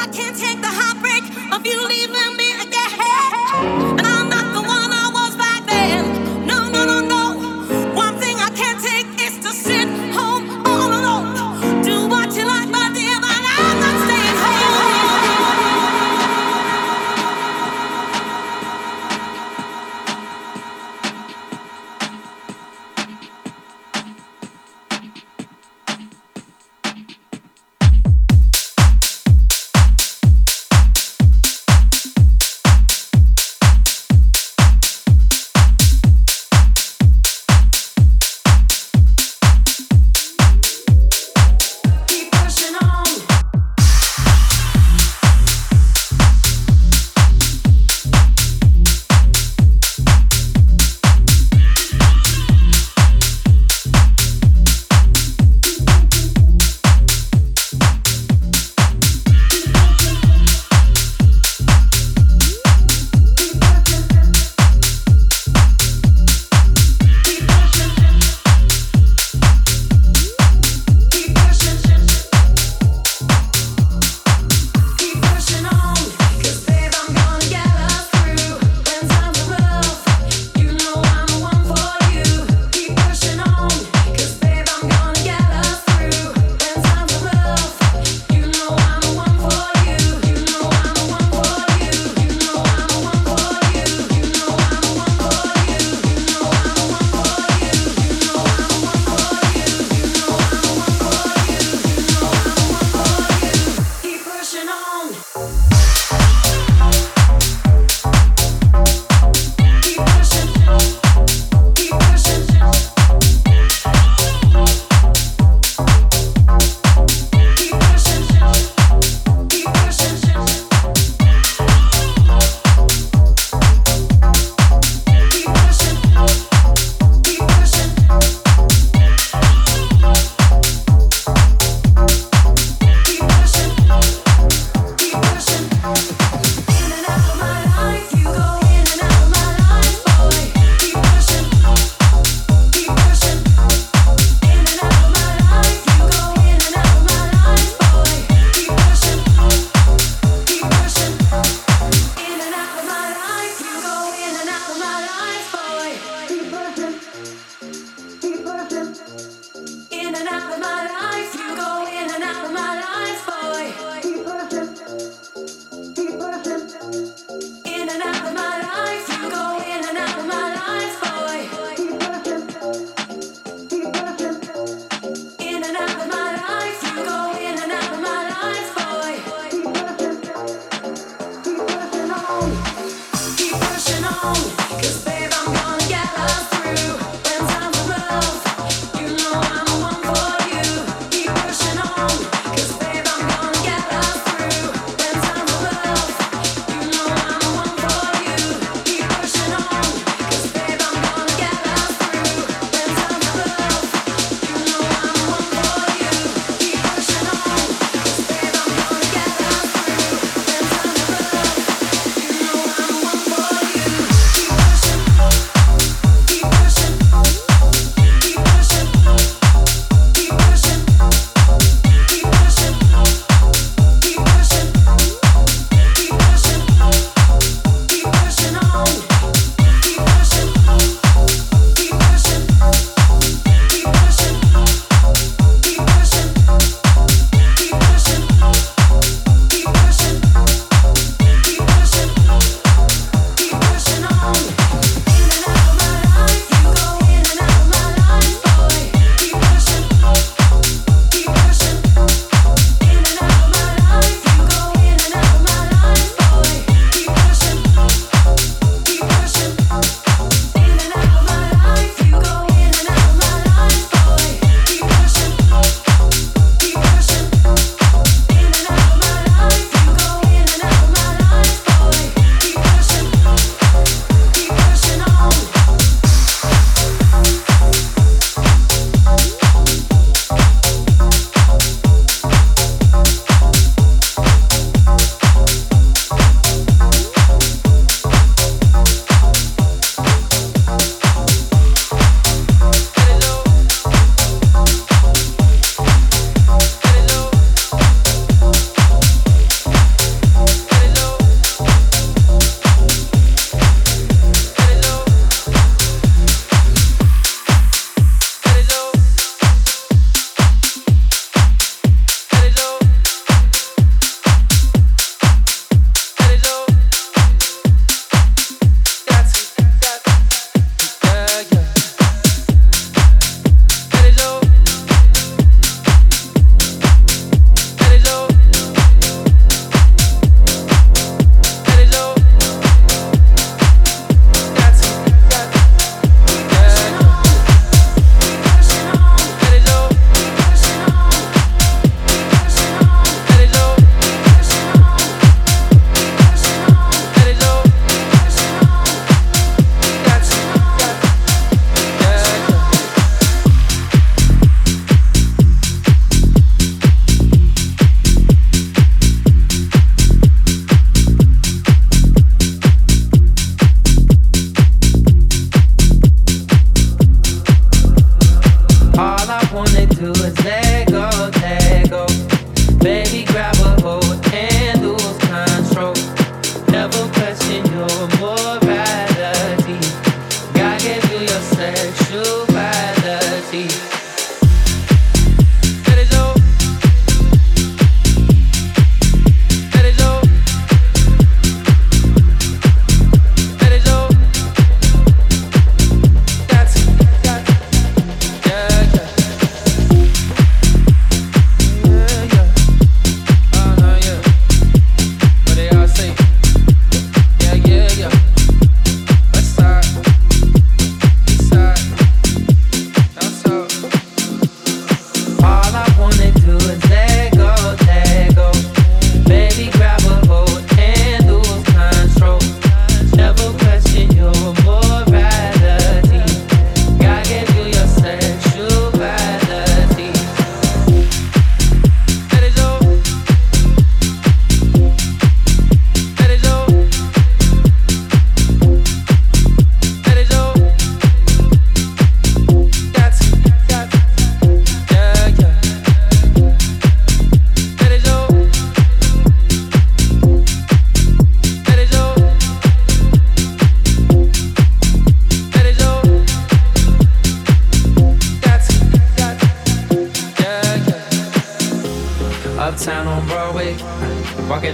I can't take the heartbreak of you leaving.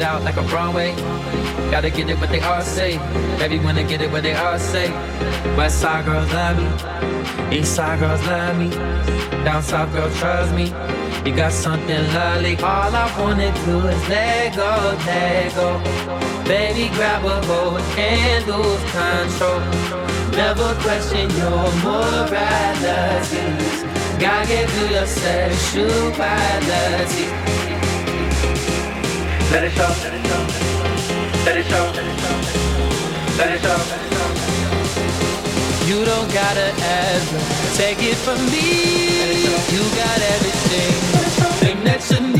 Out like a Broadway. Gotta get it what they all say. Everyone to get it what they all say. West side girls love me. East side girls love me. Down south girls trust me. You got something lovely. All I wanna do is let go, let go. Baby, grab a hold and lose control. Never question your morality. God gave you your sexuality. Let it show, let it show, let it show. You don't gotta ever take it from me. You got everything, thing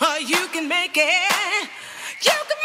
that you need. yeah.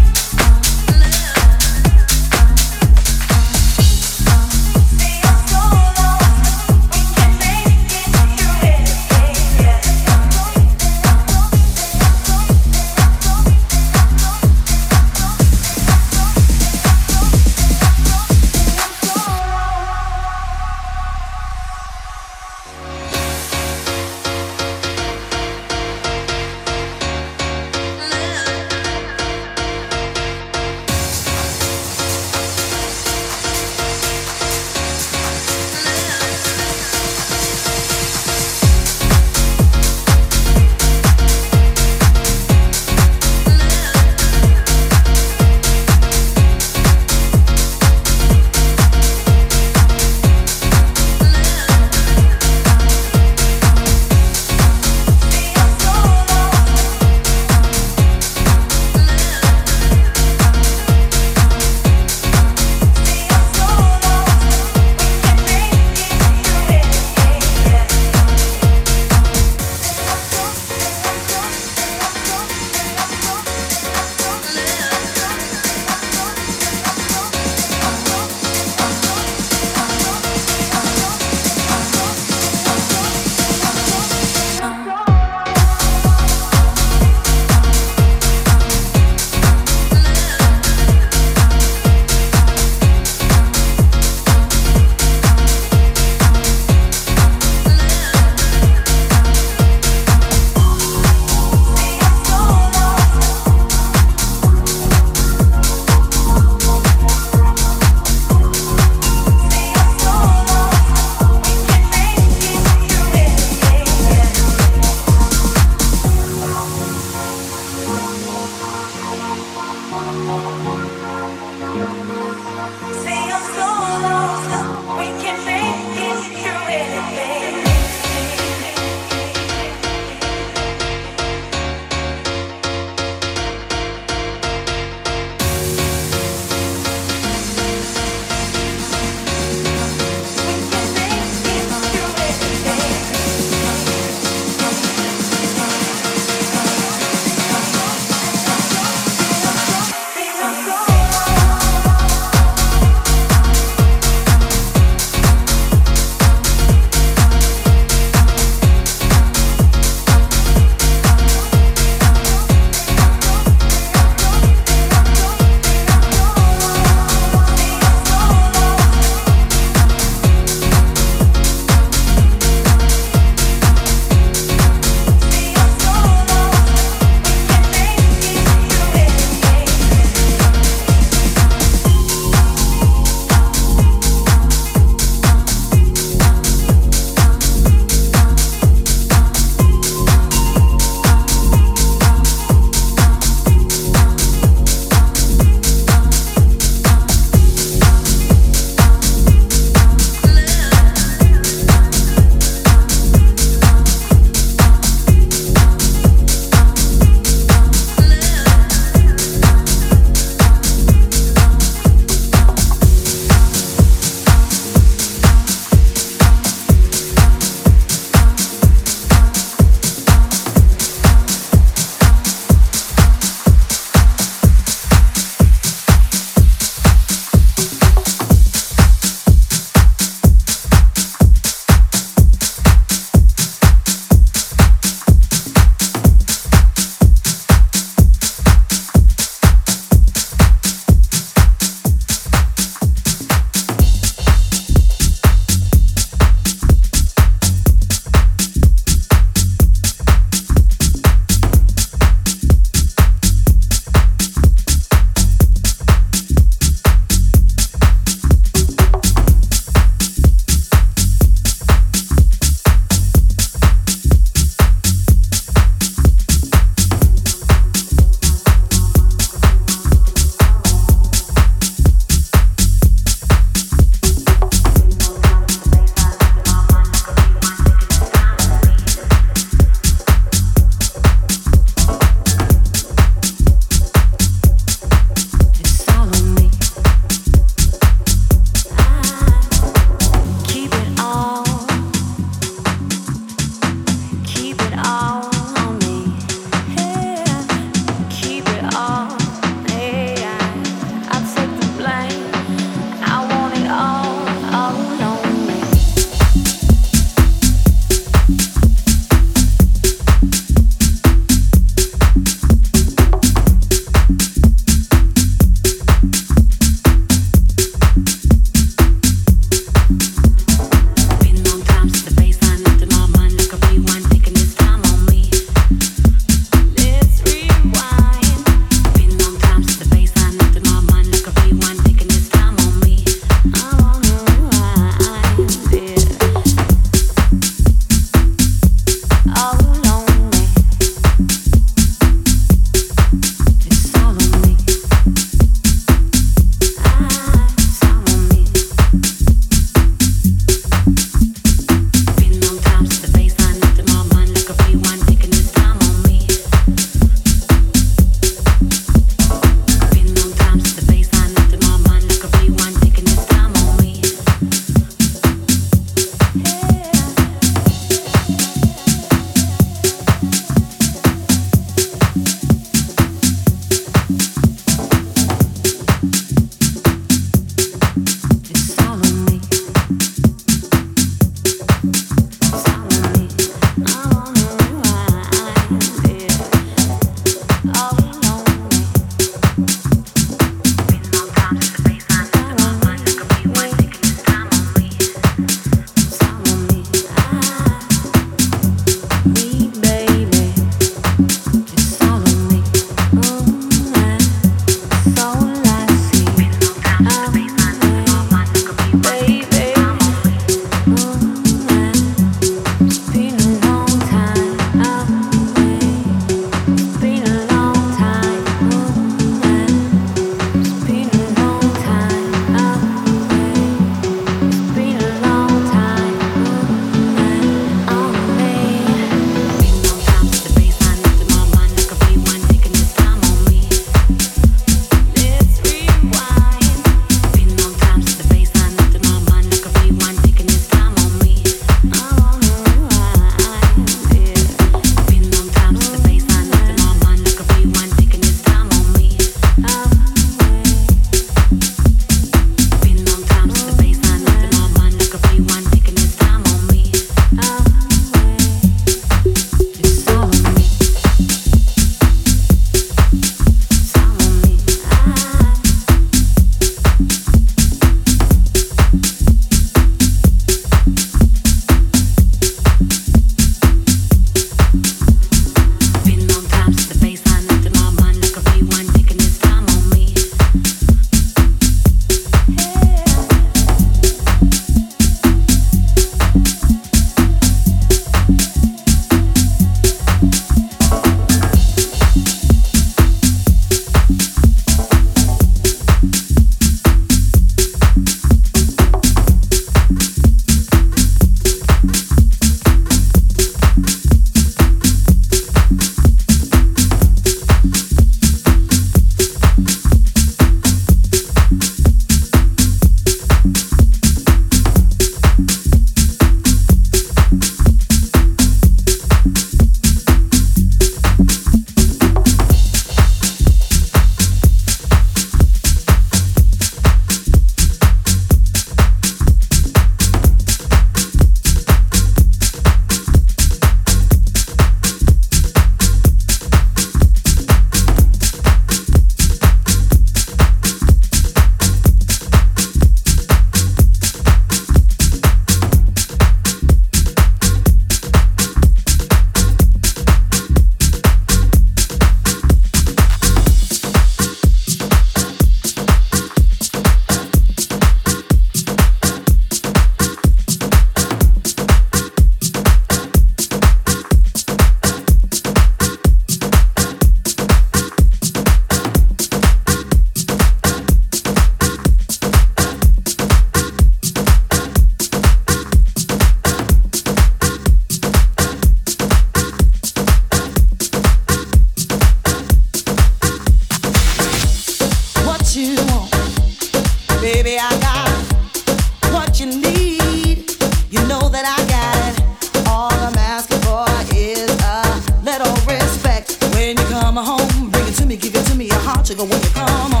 to go where you.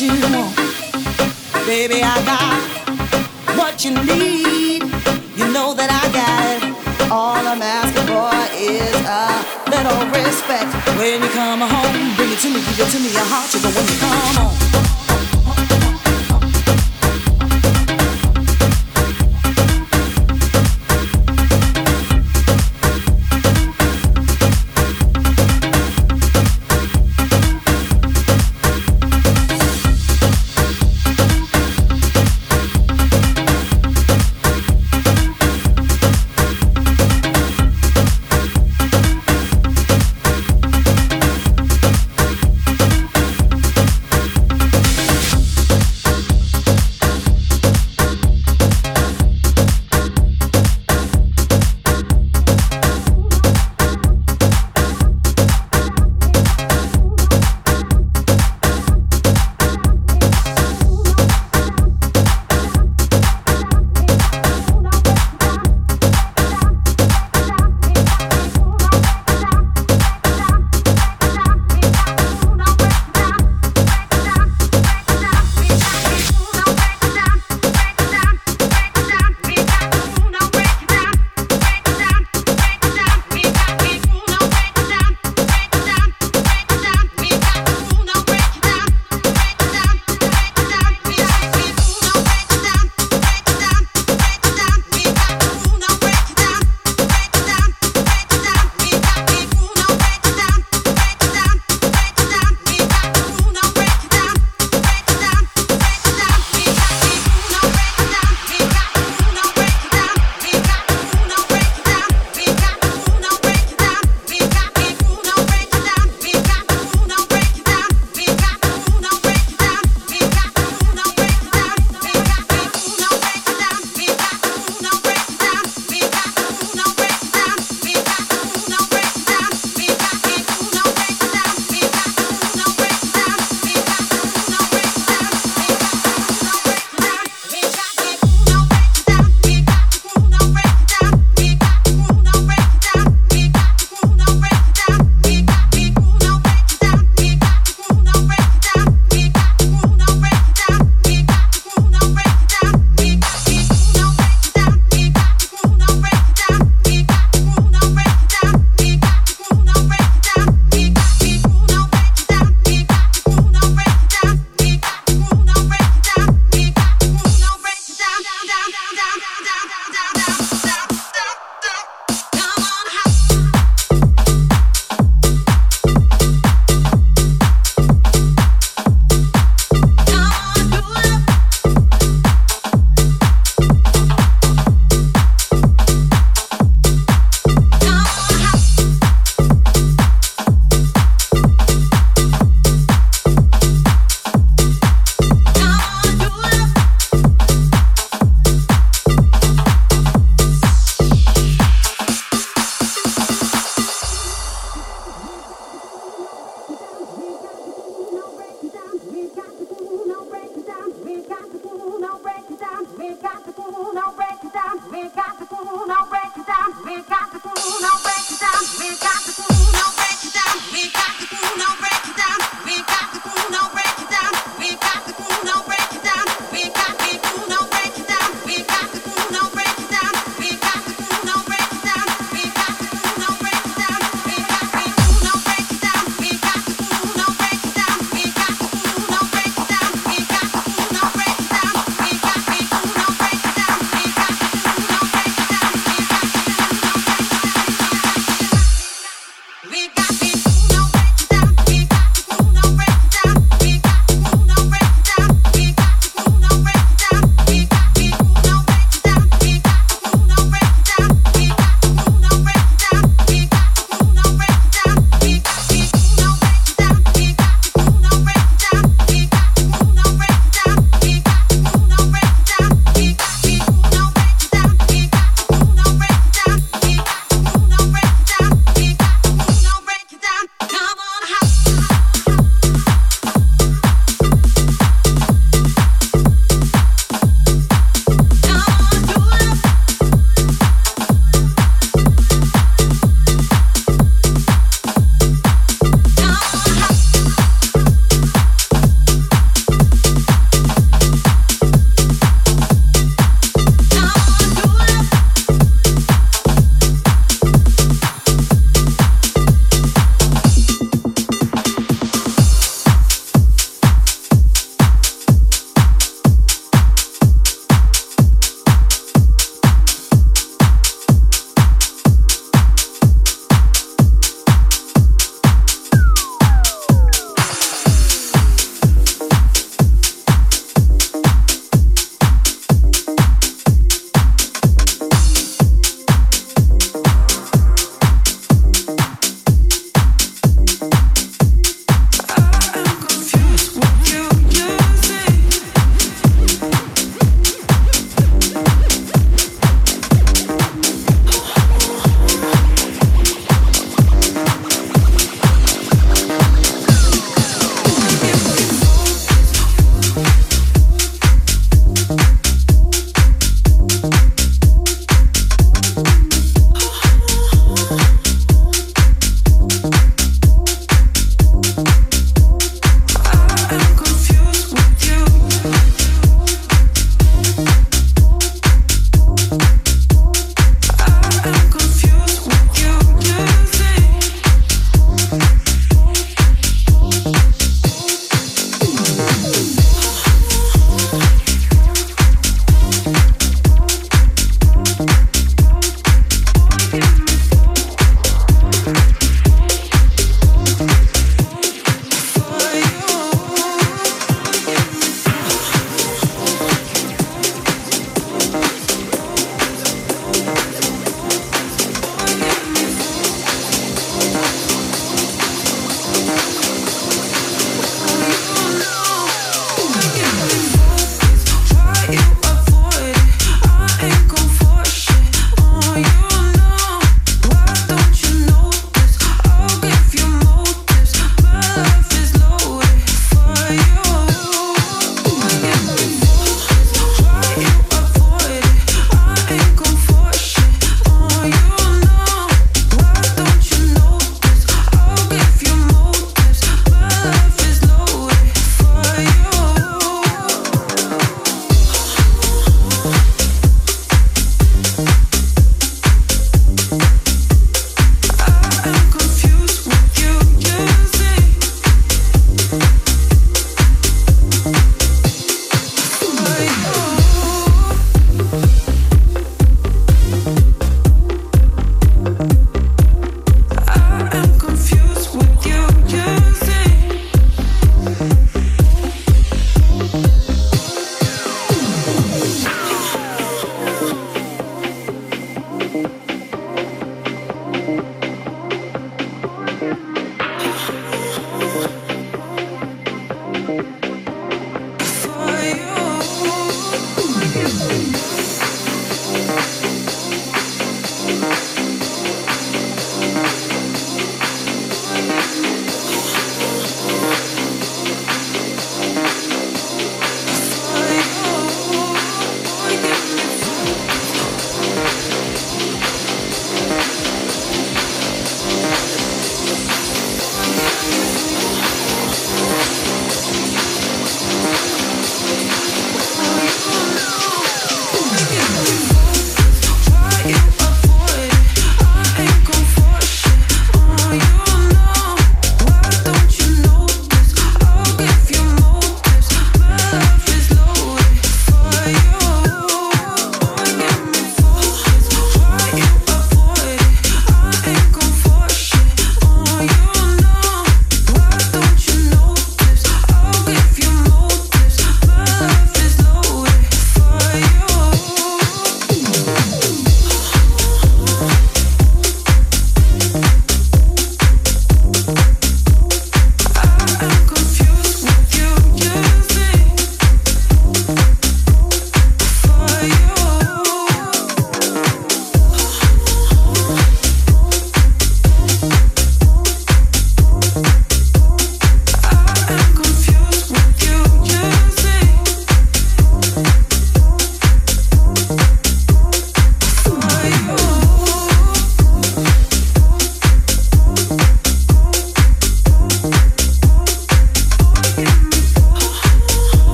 you want. Baby, I got what you need. You know that I got it. All I'm asking for is a little respect. When you come home, bring it to me, give it to me, a heart sugar when you come home.